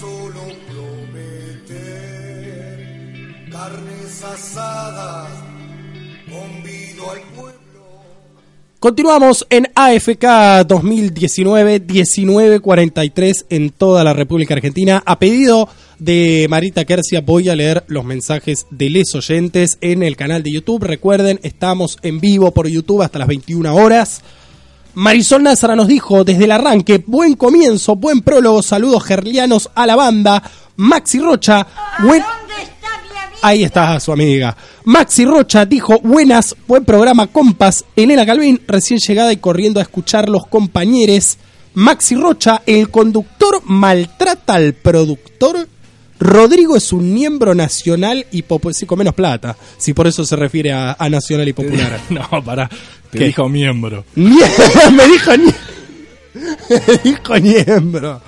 Solo prometer carnes asadas, convido al pueblo. Continuamos en AFK 2019, 1943 en toda la República Argentina. A pedido de Marita Kersia voy a leer los mensajes de les oyentes en el canal de YouTube. Recuerden, estamos en vivo por YouTube hasta las 21 horas. Marisol Nazara nos dijo desde el arranque, buen comienzo, buen prólogo, saludos gerlianos a la banda. Maxi Rocha, buen... Ahí está su amiga. Maxi Rocha dijo, buenas, buen programa, compas. Elena Calvin, recién llegada y corriendo a escuchar los compañeros. Maxi Rocha, el conductor maltrata al productor. Rodrigo es un miembro nacional y popular. Sí, con menos plata, si por eso se refiere a, a nacional y popular. No, para. Te ¿Qué? dijo miembro. Mie- me dijo me dijo miembro.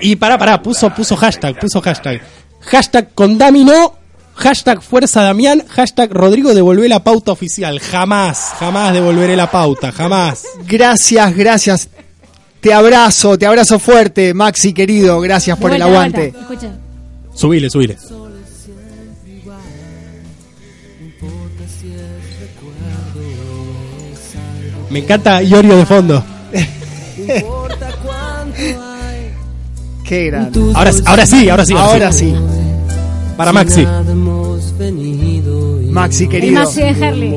Y pará, pará, puso, puso hashtag, puso hashtag. Hashtag condamino, hashtag fuerza Damián, hashtag Rodrigo devolvé la pauta oficial. Jamás, jamás devolveré la pauta, jamás. Gracias, gracias. Te abrazo, te abrazo fuerte, Maxi querido. Gracias por el aguante. Escucha. Subile, subile. Me encanta Iorio de fondo. Qué grande. Ahora, ahora sí, ahora sí. Ahora sí. Para Maxi. Maxi querido. Maxi de Herley.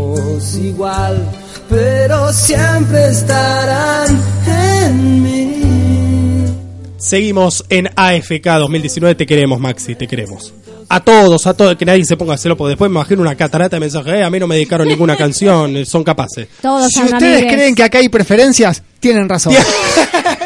igual, pero siempre estarán en mí. Seguimos en AFK 2019. Te queremos, Maxi, te queremos. A todos, a todos, que nadie se ponga a hacerlo, porque después me imagino una catarata de mensajes. "Eh, a mí no me dedicaron ninguna canción, son capaces. Todos Si ustedes creen que acá hay preferencias, tienen razón.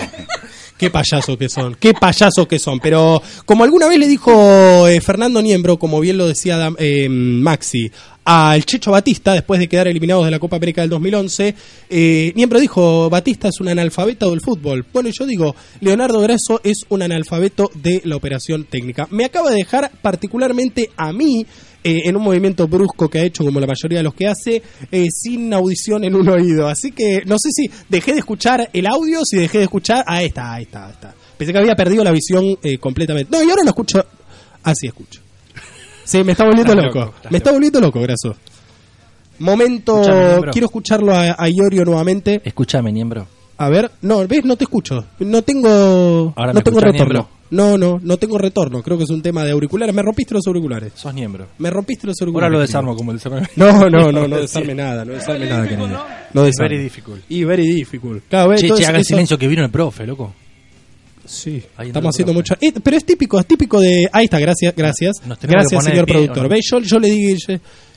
Qué payasos que son, qué payasos que son. Pero como alguna vez le dijo eh, Fernando Niembro, como bien lo decía eh, Maxi, al Checho Batista, después de quedar eliminados de la Copa América del 2011, eh, Niembro dijo, Batista es un analfabeto del fútbol. Bueno, yo digo, Leonardo Grasso es un analfabeto de la operación técnica. Me acaba de dejar particularmente a mí, eh, en un movimiento brusco que ha hecho, como la mayoría de los que hace, eh, sin audición en un oído. Así que no sé si dejé de escuchar el audio, si dejé de escuchar. Ahí está, ahí está, ahí está. Pensé que había perdido la visión eh, completamente. No, y ahora no escucho. Así escucho. Sí, me está volviendo loco. Me está volviendo loco, Graso. Momento. Escuchame. Quiero escucharlo a, a Iorio nuevamente. Escúchame, miembro. A ver, no, ves, no te escucho. No tengo. Ahora no me tengo retorno. No, no, no tengo retorno. Creo que es un tema de auriculares. Me rompiste los auriculares. Sos miembro. Me rompiste los Ahora auriculares. lo desarmo como el desarme. No, no, no, no desarme nada, no desarme nada, querido. No desarme. Very difficult. Y very difficult. Claro, Che, che, haga el silencio que vino el profe, loco. Sí, estamos haciendo mucho. Eh, pero es típico, es típico de. Ahí está, gracias, gracias. Nos Gracias, señor pie, productor. ¿Ves? Yo, yo le digo,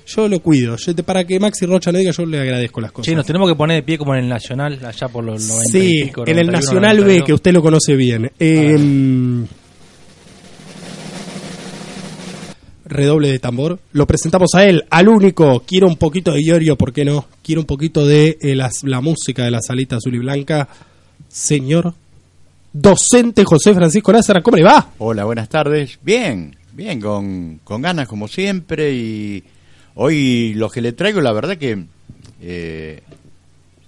yo, lo cuido. Yo te- para que Maxi Rocha no diga, yo le agradezco las cosas. Che, nos tenemos que poner de pie como en el Nacional, allá por los 90 y Sí, pico, en el 91, Nacional B, 92. que usted lo conoce bien. Eh, redoble de tambor. Lo presentamos a él, al único. Quiero un poquito de Iorio, ¿por qué no? Quiero un poquito de eh, las- la música de la salita azul y blanca. Señor docente José Francisco Lázaro, ¿cómo le va? Hola, buenas tardes. Bien, bien, con, con ganas como siempre y hoy lo que le traigo, la verdad que, eh,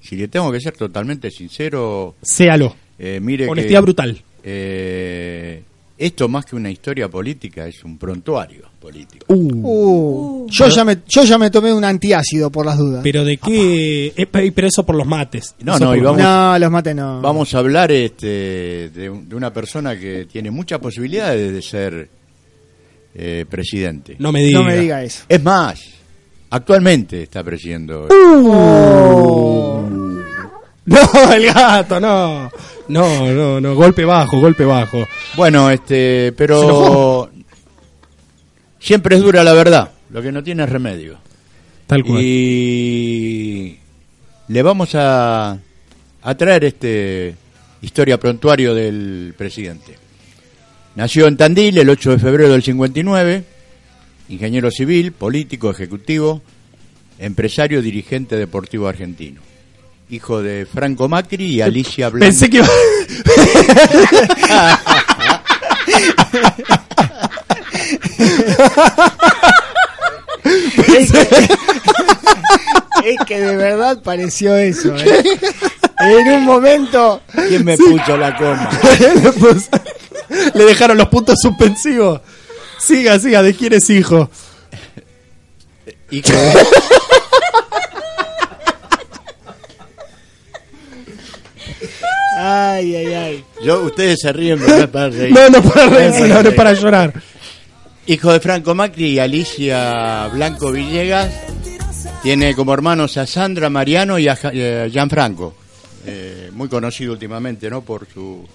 si le tengo que ser totalmente sincero, Séalo. eh, mire Honestidad que, brutal. eh, esto más que una historia política es un prontuario político. Uh, yo, ya me, yo ya me tomé un antiácido por las dudas. Pero de qué... eh, pe- pero eso por los mates. No, no, y los vamos- no, los mates no. Vamos a hablar este, de, un- de una persona que tiene muchas posibilidades de ser eh, presidente. No me diga. No me diga eso. Es más, actualmente está presidiendo. No, el gato, no. No, no, no. Golpe bajo, golpe bajo. Bueno, este, pero siempre es dura la verdad, lo que no tiene remedio. Tal cual. Y le vamos a, a traer este historia prontuario del presidente. Nació en Tandil el 8 de febrero del 59, ingeniero civil, político, ejecutivo, empresario, dirigente deportivo argentino. Hijo de Franco Macri y Alicia Blanco. Pensé que iba... Es que de verdad pareció eso. ¿eh? En un momento. ¿Quién me puso la coma? Le dejaron los puntos suspensivos. Siga, siga, ¿de quién es hijo? Hijo de- Ay, ay, ay. Yo, ustedes se ríen, pero no es para reír. No, no para reírse, no, no es para llorar. Hijo de Franco Macri y Alicia Blanco Villegas. Tiene como hermanos a Sandra Mariano y a eh, a Gianfranco. Eh, muy conocido últimamente, ¿no? Por su,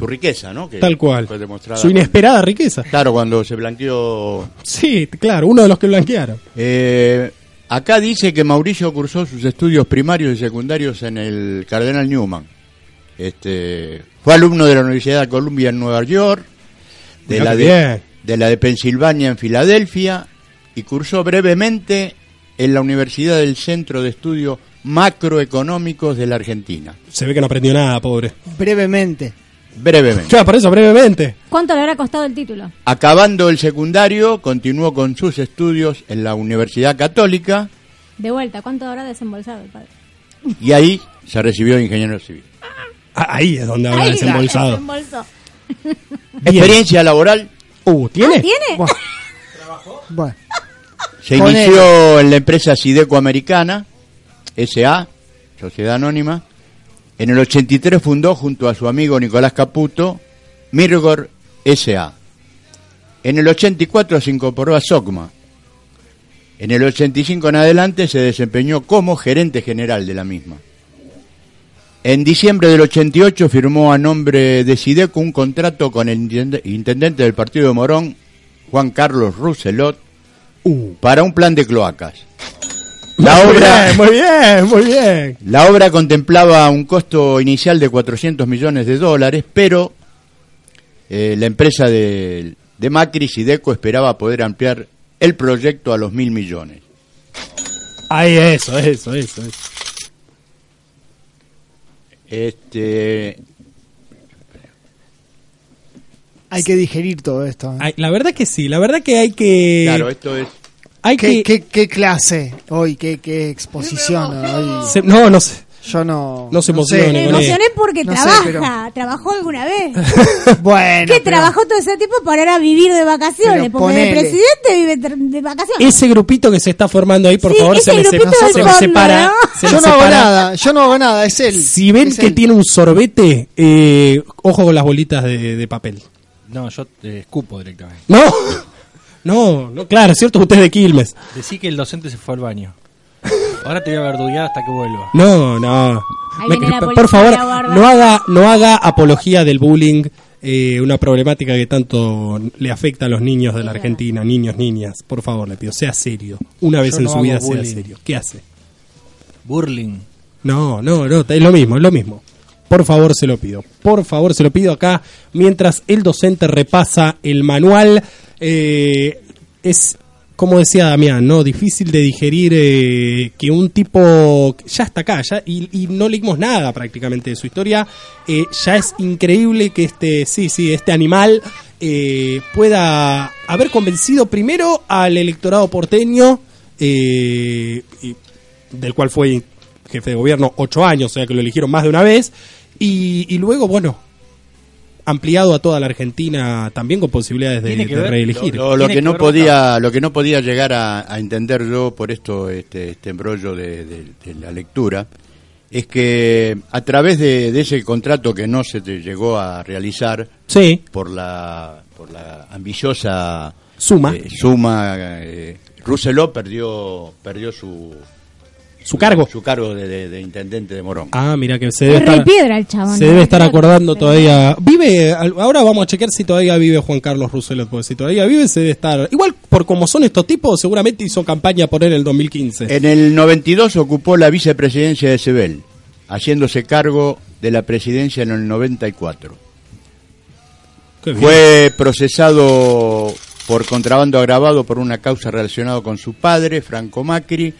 su riqueza, ¿no? Que Tal cual. fue demostrada Su inesperada riqueza. Claro, cuando se blanqueó. Sí, claro, uno de los que blanquearon. Eh, acá dice que Mauricio cursó sus estudios primarios y secundarios en el Cardenal Newman. Este, fue alumno de la Universidad de Columbia en Nueva York, de la de, bien. de la de Pensilvania en Filadelfia y cursó brevemente en la Universidad del Centro de Estudios Macroeconómicos de la Argentina. Se ve que no aprendió nada, pobre. Brevemente. Brevemente. Claro, por eso, brevemente. ¿Cuánto le habrá costado el título? Acabando el secundario, continuó con sus estudios en la Universidad Católica De vuelta, ¿cuánto habrá desembolsado el padre? y ahí se recibió de ingeniero civil. Ah, Ahí es donde habrá Ahí, desembolsado. desembolsó. Experiencia laboral Uh, ¿tiene? Ah, ¿Tiene? Bueno. Bueno. Se Con inició en la empresa Sideco Americana, SA, Sociedad Anónima. En el 83 fundó junto a su amigo Nicolás Caputo Mirgor SA. En el 84 se incorporó a SOCMA. En el 85 en adelante se desempeñó como gerente general de la misma. En diciembre del 88 firmó a nombre de Sideco un contrato con el intende- intendente del partido de Morón, Juan Carlos Rousselot, para un plan de cloacas. La Muy obra, bien, muy bien, muy bien. la obra contemplaba un costo inicial de 400 millones de dólares, pero eh, la empresa de, de Macri, Sideco, esperaba poder ampliar el proyecto a los mil millones. Ahí, eso, eso, eso. eso. Este, Hay que digerir todo esto. ¿eh? Ay, la verdad que sí, la verdad que hay que... claro, esto es hay ¿Qué, que... qué, qué clase hoy? ¿Qué, qué exposición? hoy? se- no, no sé. Yo no. No se sé. emocione Me con emocioné porque No sé, trabaja. pero- ¿Trabajó alguna vez? Bueno. ¿Qué pero- trabajó todo ese tiempo para ahora vivir de vacaciones? Pero porque el ponele. presidente vive de vacaciones. Ese grupito que se está formando ahí, por Sí, favor, se me, se- me separa. ¿no? se me Yo no hago nada, yo no hago nada, es él. Si ven Es que él. tiene un sorbete, eh, ojo con las bolitas de, de papel. No, yo eh, escupo directamente. No, no, no, claro, es cierto, usted es de Quilmes. Decí que el docente se fue al baño. Ahora te voy a verduguear hasta que vuelva. No, no. Me- por favor, no haga, no haga apología del bullying, eh, una problemática que tanto le afecta a los niños de la Argentina, niños, niñas. Por favor, le pido, sea serio. Una vez Yo en no su vida sea serio. ¿Qué hace? Burling. No, no, no, es lo mismo, es lo mismo. Por favor, se lo pido. Por favor, se lo pido acá. Mientras el docente repasa el manual, eh, es, como decía Damián, ¿no? Difícil de digerir eh, que un tipo ya está acá, ya, y, no leímos nada prácticamente de su historia. Eh, ya es increíble que este, sí, sí, este animal eh, pueda haber convencido primero al electorado porteño, del cual fue jefe de gobierno ocho años, o sea que lo eligieron más de una vez, y, y luego, bueno, ampliado a toda la Argentina también con posibilidades de, reelegir. Lo, lo que que no podía, lo que no podía llegar a, a entender yo por esto, este, este embrollo de, de- de la lectura, es que a través de, de ese contrato que no se te llegó a realizar Sí, por la, por la ambiciosa Suma. eh, suma, eh, Rousselot perdió, perdió su, su cargo. Su cargo de, de- de intendente de Morón. Ah, mira que se debe Es re estar, piedra el chabón. se debe estar acordando todavía. Vive, ahora vamos a chequear si todavía vive Juan Carlos Rousselet, porque si todavía vive se debe estar. Igual por como son estos tipos, seguramente hizo campaña por él en el 2015. En el 92 ocupó la vicepresidencia de Sebel, haciéndose cargo de la presidencia en el 94. Qué bien. Fue procesado por contrabando agravado por una causa relacionada con su padre, Franco Macri,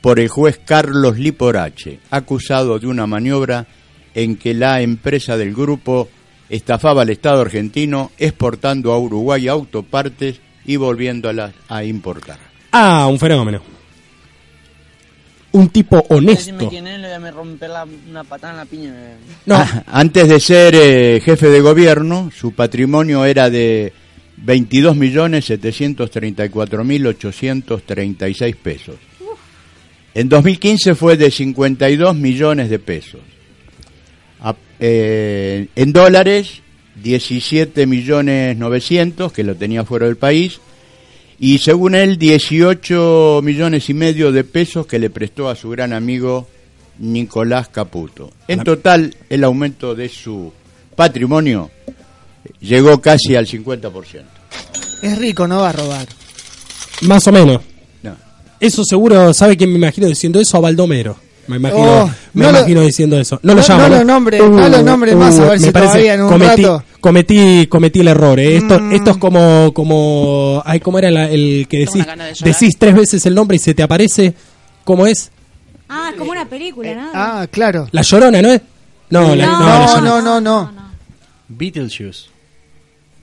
por el juez Carlos Liporache, acusado de una maniobra en que la empresa del grupo estafaba al Estado argentino exportando a Uruguay autopartes y volviéndolas a importar. Ah, un fenómeno. Un tipo honesto. quién es, le voy a me romper la- una patada en la piña. me- No, Ah, Antes de ser eh, jefe de gobierno, su patrimonio era de 22.734.836 pesos. En 2015 fue de 52 millones de pesos. A- eh, en dólares, 17 millones 900, que lo tenía fuera del país. Y según él, 18 millones y medio de pesos que le prestó a su gran amigo Nicolás Caputo. En total, el aumento de su patrimonio llegó casi al 50%. Es rico, no va a robar. más o menos. Eso seguro, ¿sabe quién me imagino diciendo eso? A Baldomero. Me imagino, Oh, me no lo- imagino diciendo eso. No, lo no- llamo. no lo nombre- no lo nombre más, a ver me si parece- todavía en un cometí, rato. cometí, cometí el error. eh. Esto, Mm. esto es como, como, ay, ¿cómo era la- el que decís? de. Decís tres veces el nombre y se te aparece. ¿Cómo es? Ah, es como una película, ¿no? Ah, claro. La Llorona, ¿no es? No, la, no, la No, no, no, no. Beetlejuice.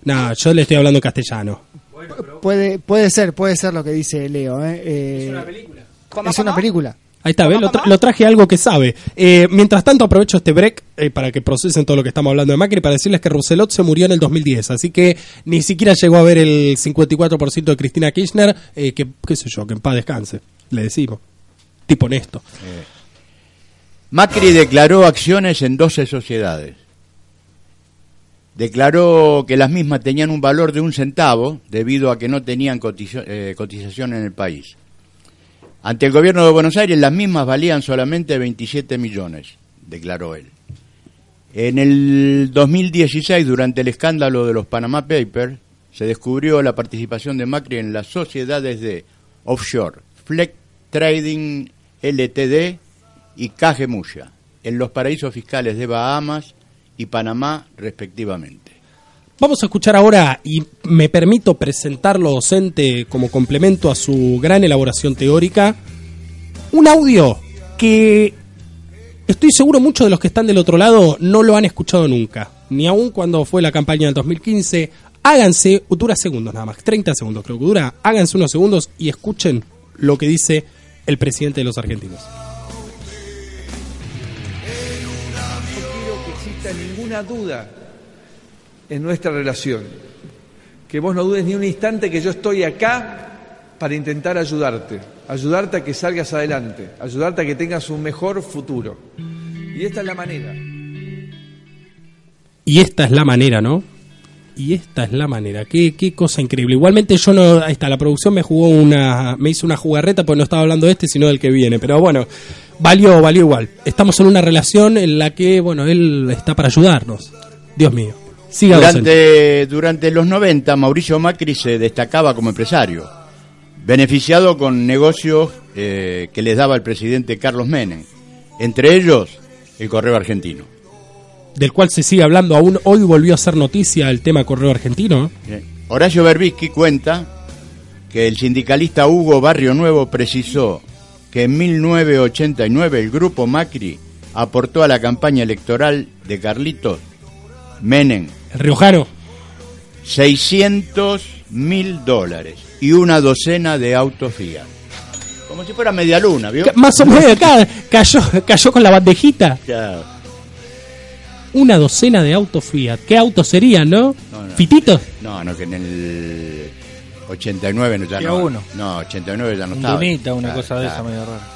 No, yo le estoy hablando Puede, puede ser, puede ser lo que dice Leo. ¿eh? Eh, es una película. Ahí está, ¿ves? Lo, tra- lo traje algo que sabe. Eh, mientras tanto, aprovecho este break eh, para que procesen todo lo que estamos hablando de Macri para decirles que Rousselot se murió en el 2010. Así que ni siquiera llegó a ver el 54% de Cristina Kirchner. eh, que, qué sé yo, que en paz descanse. Le decimos. Tipo honesto. Macri declaró acciones en 12 sociedades. Declaró que las mismas tenían un valor de un centavo debido a que no tenían eh, cotización en el país. Ante el gobierno de Buenos Aires las mismas valían solamente 27 millones, declaró él. En el 2016, durante el escándalo de los Panama Papers, se descubrió la participación de Macri en las sociedades de offshore, Fleck Trading LTD y Cajemuya, en los paraísos fiscales de Bahamas y Panamá, respectivamente. Vamos a escuchar ahora, y me permito presentarlo docente como complemento a su gran elaboración teórica, un audio que estoy seguro muchos de los que están del otro lado no lo han escuchado nunca, ni aún cuando fue la campaña del 2015. Háganse, dura segundos nada más, 30 segundos creo que dura, háganse unos segundos y escuchen lo que dice el presidente de los argentinos. Ninguna duda en nuestra relación. Que vos no dudes ni un instante que yo estoy acá para intentar ayudarte, ayudarte a que salgas adelante, ayudarte a que tengas un mejor futuro. Y esta es la manera. Y esta es la manera, ¿no? Y esta es la manera. Qué, qué cosa increíble. Igualmente yo no, ahí está, la producción me jugó una, me hizo una jugarreta porque no estaba hablando de este, sino del que viene. Pero bueno, valió, valió igual. Estamos en una relación en la que, bueno, él está para ayudarnos. Dios mío. Siga. Durante, durante los 90, Mauricio Macri se destacaba como empresario, beneficiado con negocios eh, que les daba el presidente Carlos Menem, entre ellos el Correo Argentino. Del cual se sigue hablando aún. Hoy volvió a ser noticia el tema Correo Argentino. Horacio Berbisky cuenta que el sindicalista Hugo Barrio Nuevo precisó que en 1989 el grupo Macri aportó a la campaña electoral de Carlitos Menem El riojano. 600 mil dólares y una docena de autos Fiat. Como si fuera media luna, ¿vio? Más o menos acá cayó, cayó con la bandejita. Ya, Una docena de autos Fiat. ¿Qué autos serían, no? No, no. ¿Fititos? No, no, que en el 89 no, ya no. uno. No, 89 ya no Un estaba. Dunita, una Claro, cosa de esa medio rara.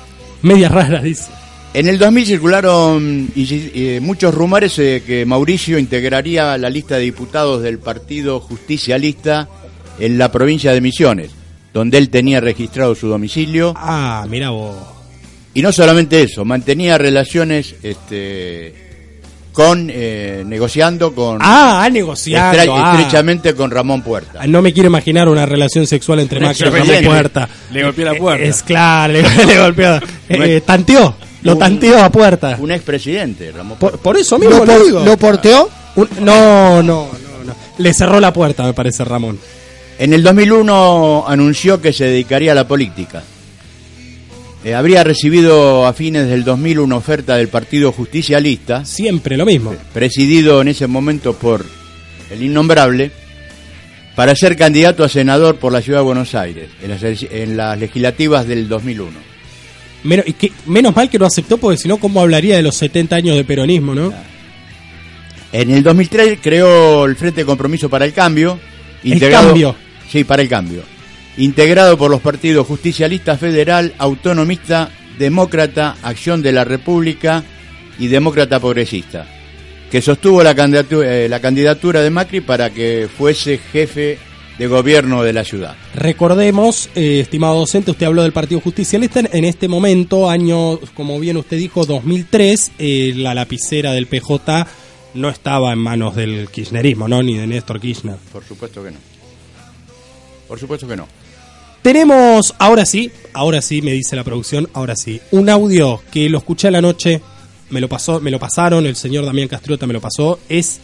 Media rara, dice. En el 2000 circularon eh, muchos rumores eh, que Mauricio integraría la lista de diputados del Partido Justicialista en la provincia de Misiones, donde él tenía registrado su domicilio. Ah, mira vos. Y no solamente eso, mantenía relaciones este, con, eh, negociando con... Ah, negociando. estre- ah. estrechamente con Ramón Puerta. No me quiero imaginar una relación sexual entre Macri y Ramón. Puerta. Le golpeó la puerta. Es claro, le, le golpeó. Eh, ex- tanteó, lo un- tanteó a Puerta. Un expresidente, Ramón Por, Puerta. por eso mismo ¿Lo, lo, por- digo. lo porteó? Un- no, no, no, no. Le cerró la puerta, me parece, Ramón. En el 2001 anunció que se dedicaría a la política. Eh, habría recibido a fines del 2000 una oferta del Partido Justicialista, Siempre lo mismo. presidido en ese momento por el innombrable, para ser candidato a senador por la Ciudad de Buenos Aires, en las, en las legislativas del 2001. Menos, y que, menos mal que lo aceptó, porque si no, ¿cómo hablaría de los 70 años de peronismo, no? En el 2003 creó el Frente de Compromiso para el Cambio. El Cambio. Sí, para el cambio. Integrado por los partidos Justicialista Federal, Autonomista, Demócrata, Acción de la República y Demócrata Progresista, que sostuvo la candidatura, eh, la candidatura de Macri para que fuese jefe de gobierno de la ciudad. Recordemos, eh, estimado docente, usted habló del Partido Justicialista. En- este momento, año, como bien usted dijo, 2003, eh, la lapicera del PJ no estaba en manos del kirchnerismo, ¿no? Ni de Néstor Kirchner. Por supuesto que no. Por supuesto que no. Tenemos, ahora sí, ahora sí, me dice la producción, ahora sí, un audio que lo escuché a la noche, me lo pasó, me lo pasaron, el señor Damián Castriota me lo pasó, es...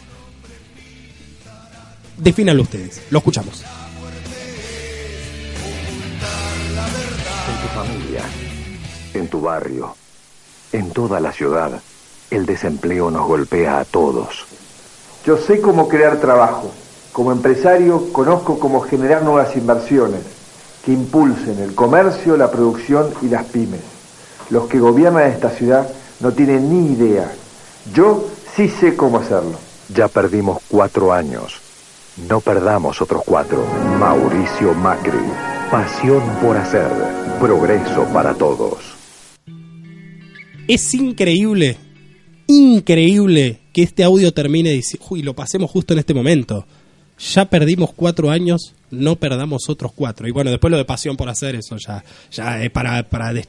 Defínanlo ustedes, lo escuchamos. En tu familia, en tu barrio, en toda la ciudad, el desempleo nos golpea a todos. Yo sé cómo crear trabajo. Como empresario conozco cómo generar nuevas inversiones que impulsen el comercio, la producción y las pymes. Los que gobiernan esta ciudad no tienen ni idea. Yo sí sé cómo hacerlo. Ya perdimos cuatro años. No perdamos otros cuatro. Mauricio Macri. Pasión por hacer. Progreso para todos. Es increíble, increíble que este audio termine diciendo, uy, lo pasemos justo en este momento. Ya perdimos cuatro años, no perdamos otros cuatro. Y bueno, después lo de pasión por hacer eso ya, ya es para, para des-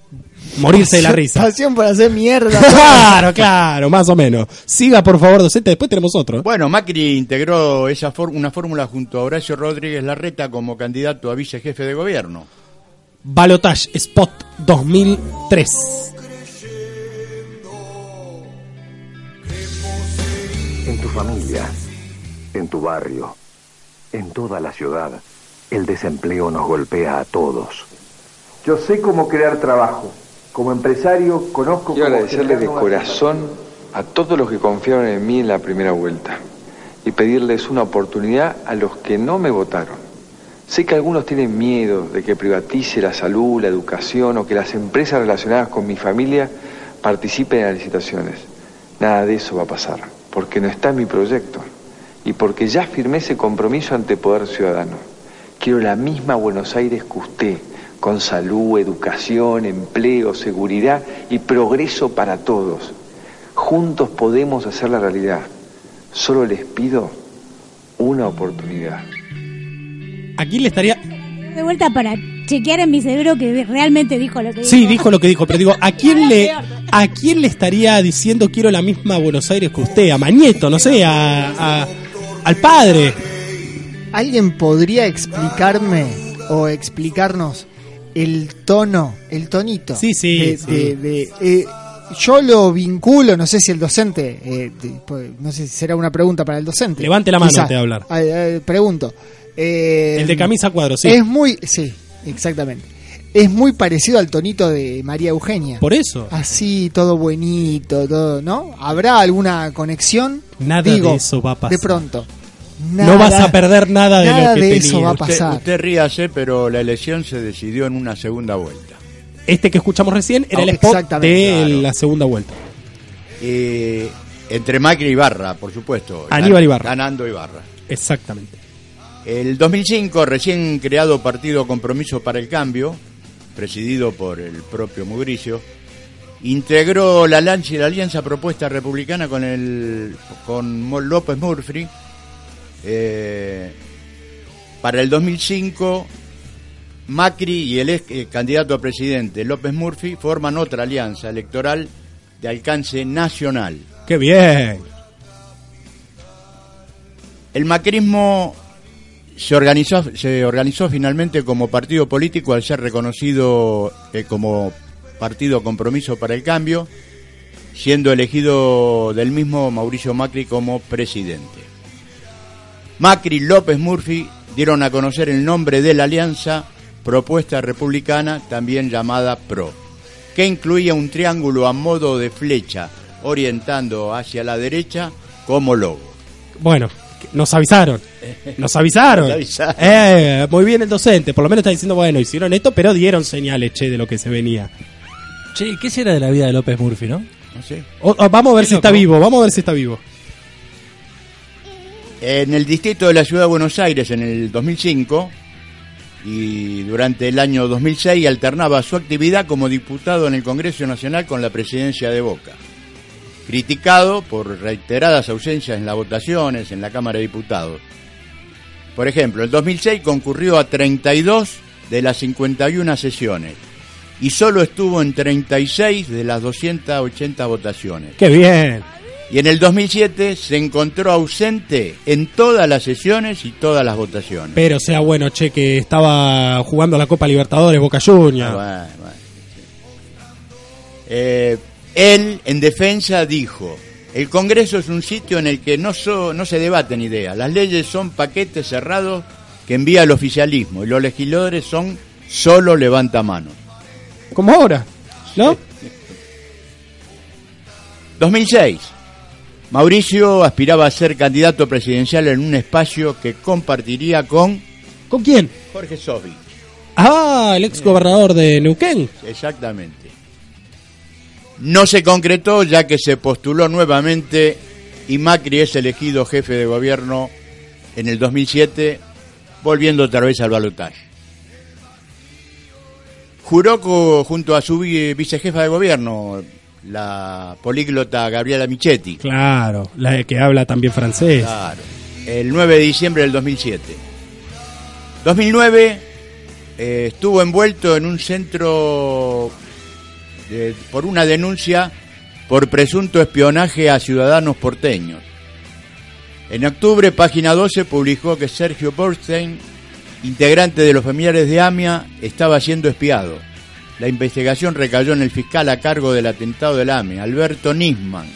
morirse de la risa. Pasión por hacer mierda. claro, claro, más o menos. Siga, por favor, docente, después tenemos otro. Bueno, Macri integró esa for- una fórmula junto a Horacio Rodríguez Larreta como candidato a vicejefe de gobierno. Balotage Spot 2003. En tu familia, en tu barrio, en toda la ciudad, el desempleo nos golpea a todos. Yo sé cómo crear trabajo. Como empresario conozco Quiero cómo agradecerle de corazón a todos los que confiaron en mí en la primera vuelta y pedirles una oportunidad a los que no me votaron. Sé que algunos tienen miedo de que privatice la salud, la educación o que las empresas relacionadas con mi familia participen en las licitaciones. Nada de eso va a pasar, porque no está en mi proyecto y porque ya firmé ese compromiso ante Poder Ciudadano. Quiero la misma Buenos Aires que usted, con salud, educación, empleo, seguridad y progreso para todos. Juntos podemos hacer la realidad. Solo les pido una oportunidad. Aquí le estaría... De vuelta para chequear en mi cerebro que realmente dijo lo que dijo. Sí, dijo lo que dijo, pero digo, ¿a quién le, a quién le estaría diciendo quiero la misma Buenos Aires que usted? ¿A Mañeto? No sé, a, a- al padre. ¿Alguien podría explicarme o explicarnos el tono, el tonito? Sí, sí, de- sí. de- de- eh, yo lo vinculo, no sé si el docente, eh, pues, no sé si será una pregunta para el docente. Levante la mano antes de hablar. Eh, pregunto. Eh, El de camisa cuadro, sí. Es muy, sí, exactamente. Es muy parecido al tonito de María Eugenia. Por eso. Así, todo buenito, todo, ¿no? ¿Habrá alguna conexión? Nada Digo, de eso va a pasar. De pronto. No vas a perder nada de nada lo que de tenía. eso va a Usted, pasar. usted ríase, pero la elección se decidió en una segunda vuelta. Este que escuchamos recién era el spot de claro. la segunda vuelta. Eh, entre Macri y Ibarra, por supuesto. Aníbal Ibarra. Ganando Ibarra. Exactamente. El 2005, recién creado Partido Compromiso para el Cambio, presidido por el propio Mugricio, integró la, lancha- la alianza propuesta republicana con el con López Murphy. Eh, para el 2005 Macri y el ex eh, candidato a presidente López Murphy forman otra alianza electoral de alcance nacional. ¡Qué bien! El macrismo se organizó, se organizó finalmente como partido político al ser reconocido eh, como partido compromiso para el cambio, siendo elegido del mismo Mauricio Macri como presidente. Macri y López Murphy dieron a conocer el nombre de la alianza propuesta republicana, también llamada PRO, que incluía un triángulo a modo de flecha orientando hacia la derecha como logo. Bueno, nos avisaron. Nos avisaron. Nos avisaron. Eh, muy bien el docente. Por lo menos está diciendo, bueno, hicieron esto, pero dieron señales, che, de lo que se venía. Che, ¿qué será de la vida de López Murphy, no? No sé. O- o vamos a ver si está vivo. Vamos a ver si está vivo. En el distrito de la ciudad de Buenos Aires en el 2005 y durante el año 2006 alternaba su actividad como diputado en el Congreso Nacional con la presidencia de Boca. Criticado por reiteradas ausencias en las votaciones en la Cámara de Diputados. Por ejemplo, en 2006 concurrió a 32 de las 51 sesiones y solo estuvo en 36 de las 280 votaciones. ¡Qué bien! Y en el 2007 se encontró ausente en todas las sesiones y todas las votaciones. Pero sea bueno, che, que estaba jugando la Copa Libertadores, Boca Juniors. Ah, bueno, bueno. Eh, él, en defensa, dijo, el Congreso es un sitio en el que no, so- no se debaten ideas, las leyes son paquetes cerrados que envía el oficialismo y los legisladores son solo levantamanos. Como ahora, ¿no? 2006. Mauricio aspiraba a ser candidato presidencial en un espacio que compartiría con ¿Con quién? Jorge Sobi. Ah, el ex gobernador de Neuquén. Exactamente. No se concretó ya que se postuló nuevamente y Macri es elegido jefe de gobierno en el 2007, volviendo otra vez al balotaje. Juró junto a su vi- vicejefa de gobierno, la políglota Gabriela Michetti. Claro, la que habla también francés. Claro. El 9 de diciembre del 2007. 2009 eh, estuvo envuelto en un centro de- por una denuncia por presunto espionaje a ciudadanos porteños. En octubre, página 12 publicó que Sergio Borstein, integrante de los familiares de AMIA, estaba siendo espiado. La investigación recayó en el fiscal a cargo del atentado del AMIA, Alberto Nisman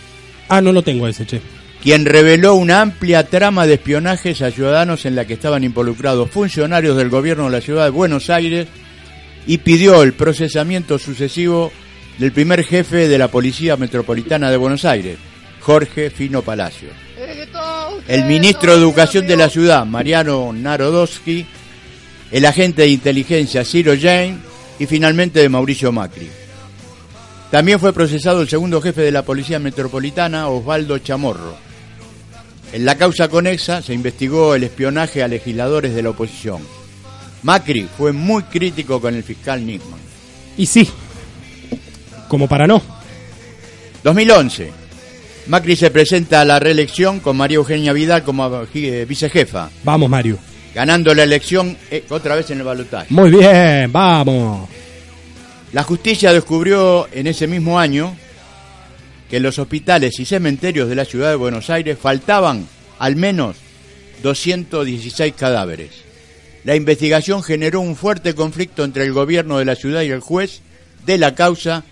Ah, no lo tengo ese, che. quien reveló una amplia trama de espionajes a ciudadanos en la que estaban involucrados funcionarios del gobierno de la ciudad de Buenos Aires y pidió el procesamiento sucesivo del primer jefe de la Policía Metropolitana de Buenos Aires, Jorge Fino Palacio. El ministro de Educación de la ciudad, Mariano Narodowski, el agente de inteligencia Ciro Jane y finalmente de Mauricio Macri. También fue procesado el segundo jefe de la Policía Metropolitana, Osvaldo Chamorro. En la causa conexa se investigó el espionaje a legisladores de la oposición. Macri fue muy crítico con el fiscal Nisman. Y sí, como para no. 2011. Macri se presenta a la reelección con María Eugenia Vidal como eh, vicejefa, Vamos, Mario. Ganando la elección eh, otra vez en el balotaje. Muy bien, vamos. La justicia descubrió en ese mismo año que en los hospitales y cementerios de la ciudad de Buenos Aires faltaban al menos 216 cadáveres. La investigación generó un fuerte conflicto entre el gobierno de la ciudad y el juez de la causa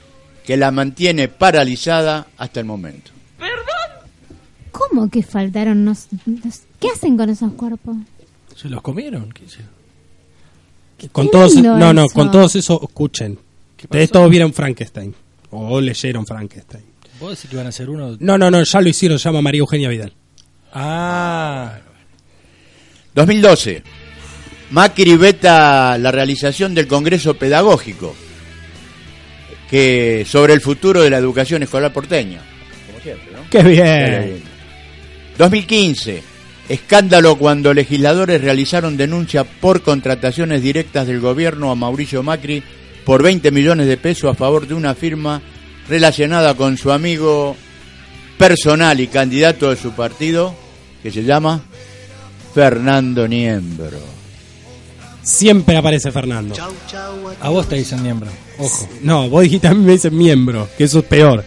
que la mantiene paralizada hasta el momento. ¿Cómo que faltaron? Nos- ¿Qué hacen con esos cuerpos? ¿Se los comieron? ¿Qué hicieron? Con todos, no, no, con todos esos, escuchen. Ustedes todos vieron Frankenstein. O leyeron Frankenstein. ¿Vos decís que van a ser uno? No, no, no, ya lo hicieron, se llama María Eugenia Vidal. Ah, 2012. Macri veta la realización del Congreso Pedagógico que sobre el futuro de la educación escolar porteña. Como siempre, ¿no? ¡Qué bien! 2015. Escándalo cuando legisladores realizaron denuncia por contrataciones directas del gobierno a Mauricio Macri por 20 millones de pesos a favor de una firma relacionada con su amigo personal y candidato de su partido, que se llama Fernando Niembro. Siempre aparece Fernando. A vos te dicen miembro. Ojo. No, vos dijiste a mí me dicen miembro, que eso es peor.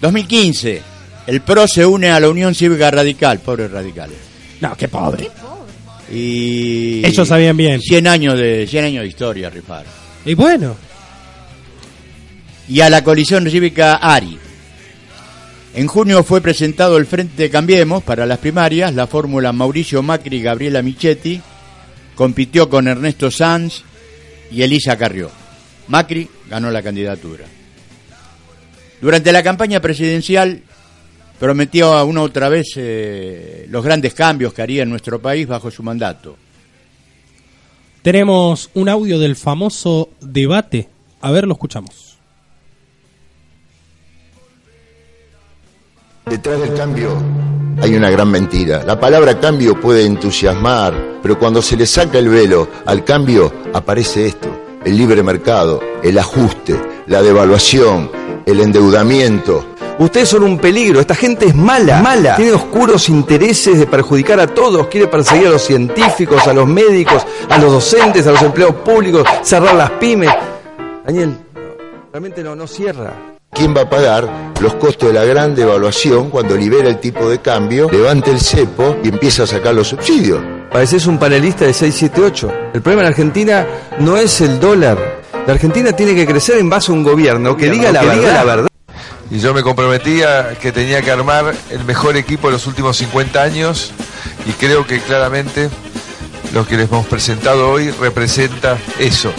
2015. El PRO se une a la Unión Cívica Radical. Pobres radicales. No, qué pobre. Y... Ellos sabían bien. 100 años de, 100 años de historia, rifar. Y bueno, y a la coalición cívica ARI. En junio fue presentado el Frente Cambiemos para las primarias, la fórmula Mauricio Macri y Gabriela Michetti compitió con Ernesto Sanz y Elisa Carrió. Macri ganó la candidatura. Durante la campaña presidencial prometió a una otra vez eh, los grandes cambios que haría en nuestro país bajo su mandato. tenemos un audio del famoso debate. A ver, lo escuchamos. Detrás del cambio hay una gran mentira. La palabra cambio puede entusiasmar, pero cuando se le saca el velo al cambio aparece esto, el libre mercado, el ajuste, la devaluación, el endeudamiento. Ustedes son un peligro, esta gente es mala, mala. Tiene oscuros intereses de perjudicar a todos, quiere perseguir a los científicos, a los médicos, a los docentes, a los empleados públicos, cerrar las pymes. Daniel, realmente no, no cierra. ¿Quién va a pagar los costos de la gran devaluación cuando libera el tipo de cambio, levante el cepo y empieza a sacar los subsidios? Pareces un panelista de 678. El problema en Argentina no es el dólar. La Argentina tiene que crecer en base a un gobierno que diga la, que verdad. diga la verdad. Y yo me comprometía que tenía que armar el mejor equipo de los últimos 50 años y creo que claramente lo que les hemos presentado hoy representa eso.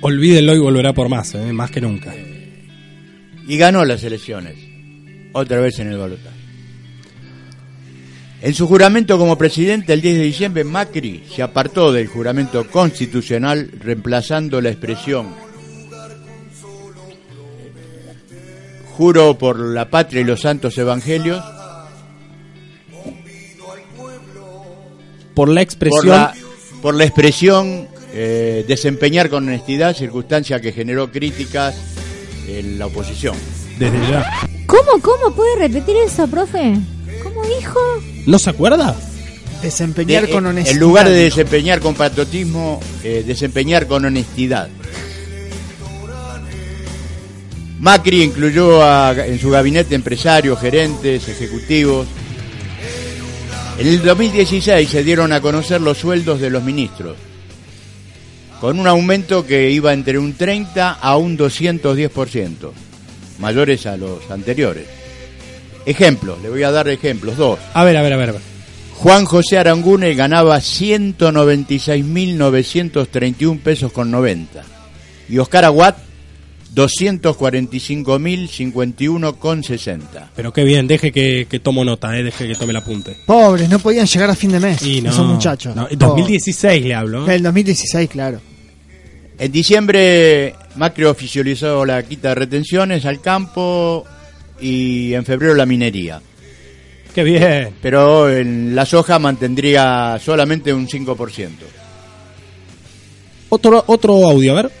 Olvídenlo y volverá por más, ¿eh? más que nunca. Y ganó las elecciones. Otra vez en el balotaje. En su juramento como presidente el 10 de diciembre, Macri se apartó del juramento constitucional reemplazando la expresión juro por la patria y los santos evangelios Por la expresión. por la, por la expresión eh, desempeñar con honestidad, circunstancia que generó críticas en la oposición. Desde ya. ¿Cómo, cómo puede repetir eso, profe? ¿Cómo dijo? ¿No se acuerda? Desempeñar De- con eh, honestidad. En lugar de desempeñar con patriotismo, eh, desempeñar con honestidad. Macri incluyó a- en su gabinete empresarios, gerentes, ejecutivos. En el 2016 se dieron a conocer los sueldos de los ministros, con un aumento que iba entre un 30 a un 210%, mayores a los anteriores. Ejemplos, le voy a dar ejemplos, dos. A ver, a ver, a ver. a ver. Juan José Arangune ganaba 196.931 pesos con 90. Y Oscar Aguat 245.051 con 60. Pero qué bien, deje que, que tomo nota, eh, deje que tome el apunte. Pobres, no podían llegar a fin de mes. Y no, esos muchachos. no, en 2016 le hablo. ¿eh? El 2016, claro. En diciembre Macri oficializó la quita de retenciones al campo y en febrero la minería. Qué bien. Pero en la soja mantendría solamente un 5%. Otro, otro audio, a ver.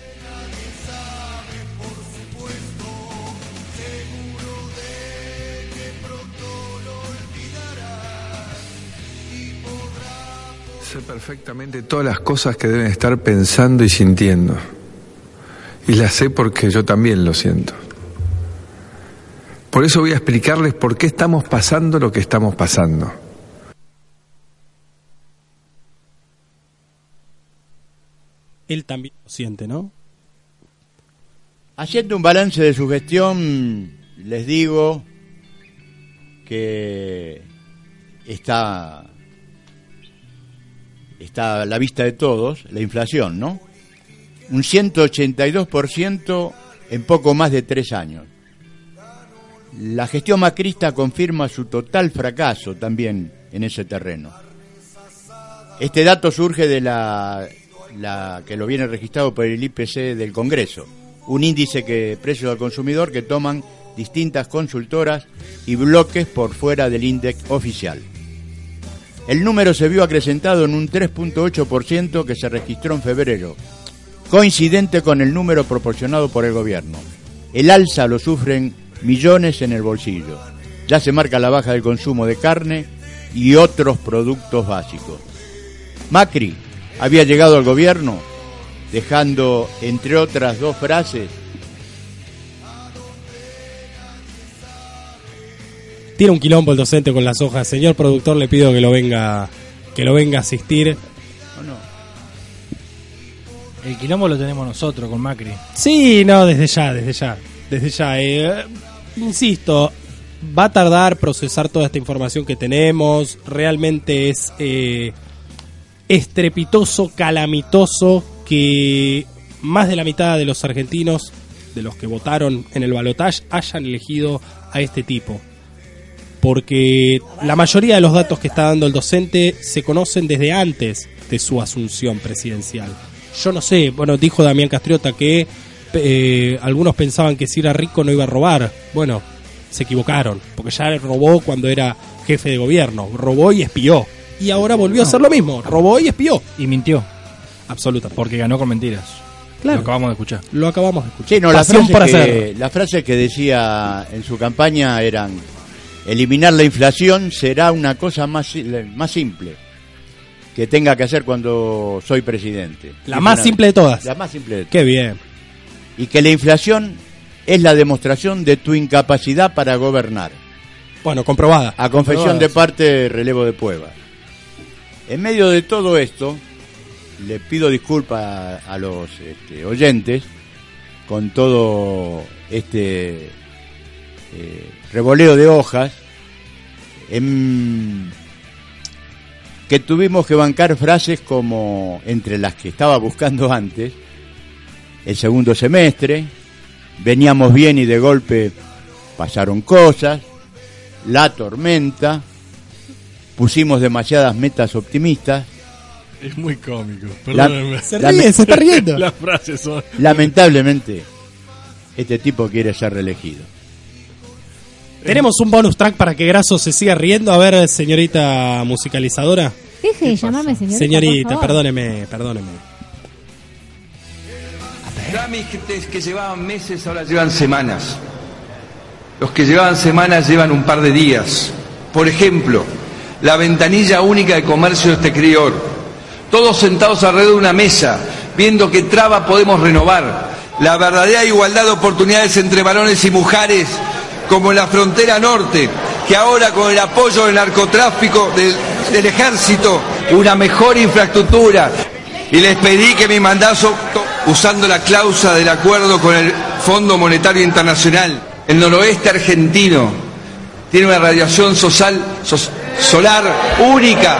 Sé perfectamente todas las cosas que deben estar pensando y sintiendo. Y las sé porque yo también lo siento. Por eso voy a explicarles por qué estamos pasando lo que estamos pasando. Él también lo siente, ¿no? Haciendo un balance de su gestión, les digo que está, está a la vista de todos la inflación, ¿no? Un 182% en poco más de tres años. La gestión macrista confirma su total fracaso también en ese terreno. Este dato surge de la, que lo viene registrado por el IPC del Congreso, un índice que precios al consumidor que toman distintas consultoras y bloques por fuera del índice oficial. El número se vio acrecentado en un 3.8% que se registró en febrero, coincidente con el número proporcionado por el gobierno. El alza lo sufren millones en el bolsillo. Ya se marca la baja del consumo de carne y otros productos básicos. Macri había llegado al gobierno dejando, entre otras dos frases, Tiene un quilombo el docente con las hojas. Señor productor, le pido que lo venga, que lo venga a asistir. El quilombo lo tenemos nosotros con Macri. Sí, no, desde ya, desde ya, desde ya. eh, insisto, va a tardar procesar toda esta información que tenemos. Realmente es eh, estrepitoso, calamitoso que más de la mitad de los argentinos, de los que votaron en el balotaje, hayan elegido a este tipo. Porque la mayoría de los datos que está dando el docente se conocen desde antes de su asunción presidencial. Yo no sé, bueno, dijo Damián Castriota que eh, algunos pensaban que si era rico no iba a robar. Bueno, se equivocaron, porque ya robó cuando era jefe de gobierno, robó y espió. Y ahora volvió a hacer lo mismo, robó y espió. Y mintió. Absolutamente. Porque ganó con mentiras. Claro. Lo acabamos de escuchar. Lo acabamos de escuchar. Sí, no, las Pasión frases, por que, hacer. las frases que decía en su campaña eran eliminar la inflación será una cosa más, más simple que tenga que hacer cuando soy presidente. La más simple de todas. La más simple de todas. Qué bien. Y que la inflación es la demostración de tu incapacidad para gobernar. Bueno, comprobada. A confesión de parte, relevo de prueba. En medio de todo esto, le pido disculpas a, los este, oyentes con todo este eh, revoleo de hojas em, que tuvimos que bancar frases como entre las que estaba buscando antes el segundo semestre veníamos bien y de golpe pasaron cosas la tormenta pusimos demasiadas metas optimistas Es muy cómico. La- Perdónenme. Se ríe, se está riendo. Las frases son. lamentablemente este tipo quiere ser reelegido Tenemos un bonus track para que Graso se siga riendo. A ver, señorita musicalizadora. Deje de llamarme señorita. Señorita, por favor. perdóneme, perdóneme. Trámites que llevaban meses ahora llevan semanas. Los que llevaban semanas llevan un par de días. Por ejemplo, la ventanilla única de comercio de este. Todos sentados alrededor de una mesa, viendo qué traba podemos renovar. La verdadera igualdad de oportunidades entre varones y mujeres, como en la frontera norte, que ahora con el apoyo del narcotráfico, del, ejército, una mejor infraestructura. Y les pedí que mi mandato, usando la cláusula del acuerdo con el Fondo Monetario Internacional, el noroeste argentino tiene una radiación solar única,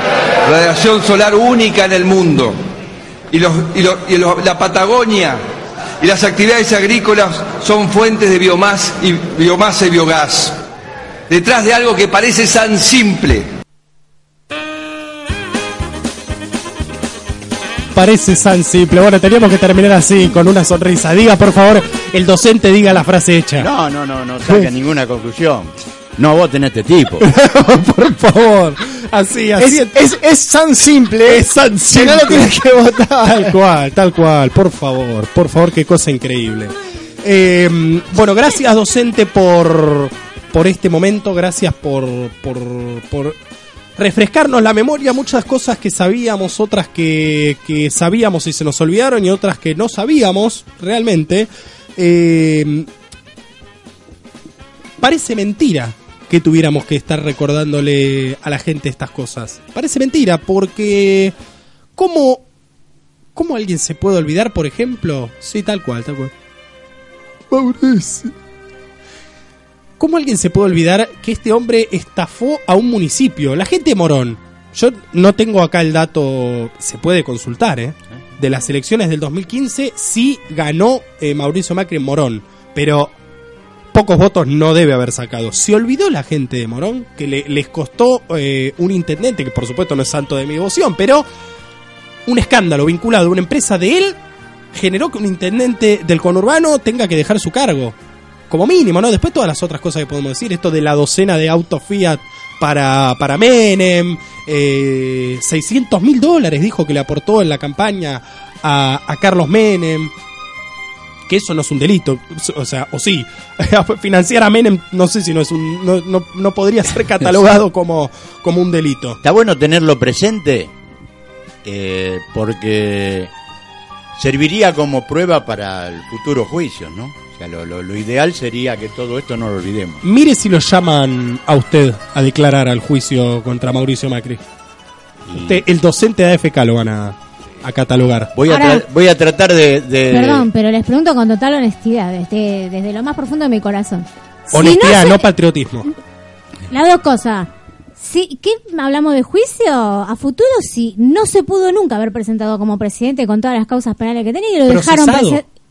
radiación solar única en el mundo. Y, la Patagonia y las actividades agrícolas son fuentes de biomasa y biogás. Detrás de algo que parece tan simple, Parece tan simple. Bueno, teníamos que terminar así, con una sonrisa. Diga, por favor, el docente diga la frase hecha. no no no no saca ninguna conclusión no voten a este tipo por favor. Así, así. Es, es, es tan simple. Es tan Que no lo simple. tienes que votar. Tal cual, tal cual. Por favor, por favor, qué cosa increíble. Eh, bueno, gracias docente por, por este momento, gracias por, por, por refrescarnos la memoria, muchas cosas que sabíamos, otras que, que sabíamos y se nos olvidaron y otras que no sabíamos realmente. Eh, parece mentira que tuviéramos que estar recordándole a la gente estas cosas. Parece mentira porque... ¿Cómo, ¿Cómo alguien se puede olvidar, por ejemplo? Sí, tal cual, tal cual. Mauricio. ¿Cómo alguien se puede olvidar que este hombre estafó a un municipio? La gente de Morón. Yo no tengo acá el dato, se puede consultar, ¿eh? De las elecciones del 2015, sí ganó eh, Mauricio Macri en Morón, pero pocos votos no debe haber sacado. Se olvidó la gente de Morón que le- les costó eh, un intendente, que por supuesto no es santo de mi devoción, pero un escándalo vinculado a una empresa de él generó que un intendente del conurbano tenga que dejar su cargo. Como mínimo, ¿no? Después todas las otras cosas que podemos decir, esto de la docena de autos Fiat para, para Menem, eh, 600 mil dólares dijo que le aportó en la campaña a, a Carlos Menem. que eso no es un delito, o sea, o sí, financiar a Menem no sé si no es un, no, no, no podría ser catalogado como, como un delito. Está bueno tenerlo presente eh, porque serviría como prueba para el futuro juicio, ¿no? O sea, lo, lo- lo ideal sería que todo esto no lo olvidemos. Mire si lo llaman a usted a declarar al juicio contra Mauricio Macri. Usted, el docente de AFK lo van a, a catalogar. Voy a, Ahora- tra- voy a tratar de... de- Perdón, pero les pregunto con total honestidad, desde, desde lo más profundo de mi corazón. Si Honestidad, no no, se- patriotismo. Las dos cosas. Sí, ¿Qué hablamos de juicio? A futuro, si no se pudo nunca haber presentado como presidente con todas las causas penales que tenía y lo dejaron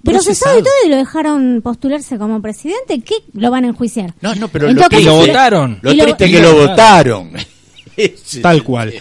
Procesado, prese- procesado procesado. y todo y lo dejaron postularse como presidente, ¿qué lo van a enjuiciar? No, no, pero En lo caso, lo votaron. Lo lo- triste es que lo votaron. Tal cual.